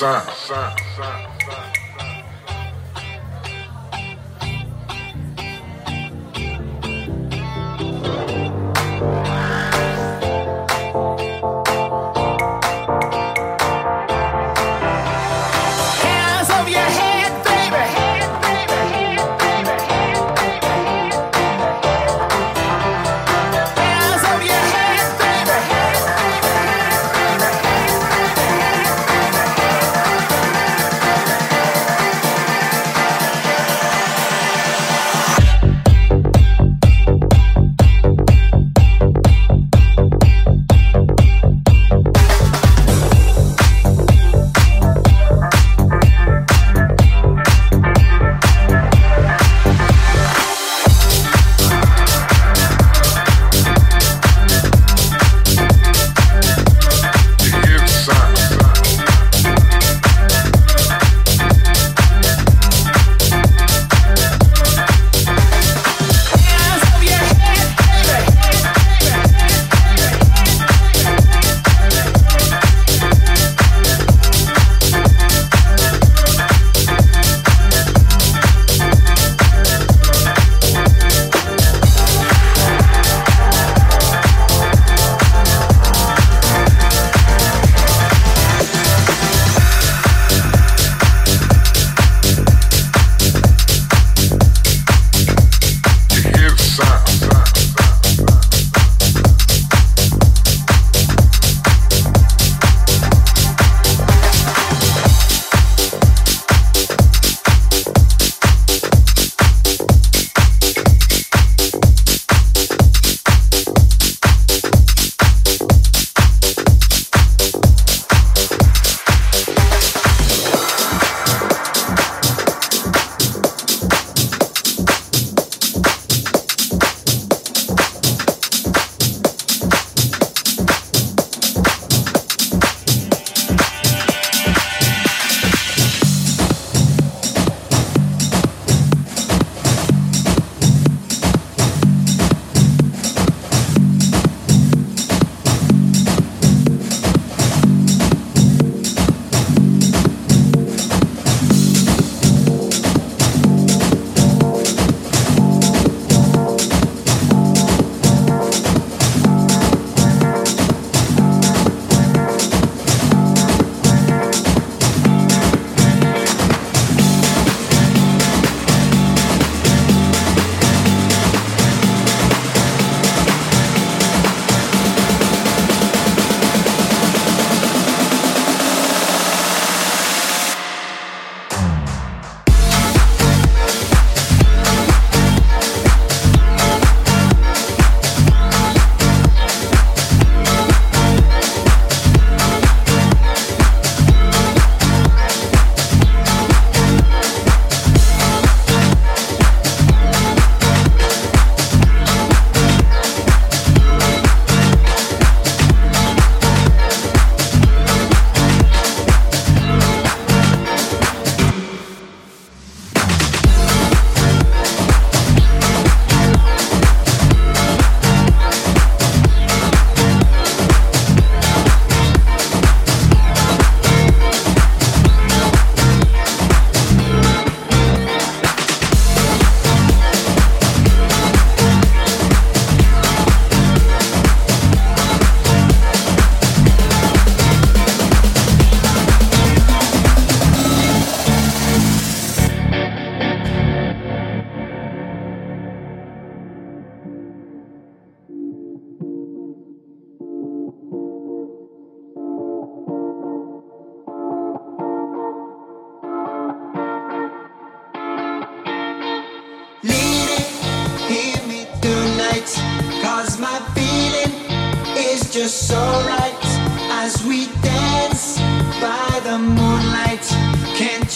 hear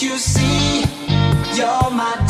you see you're my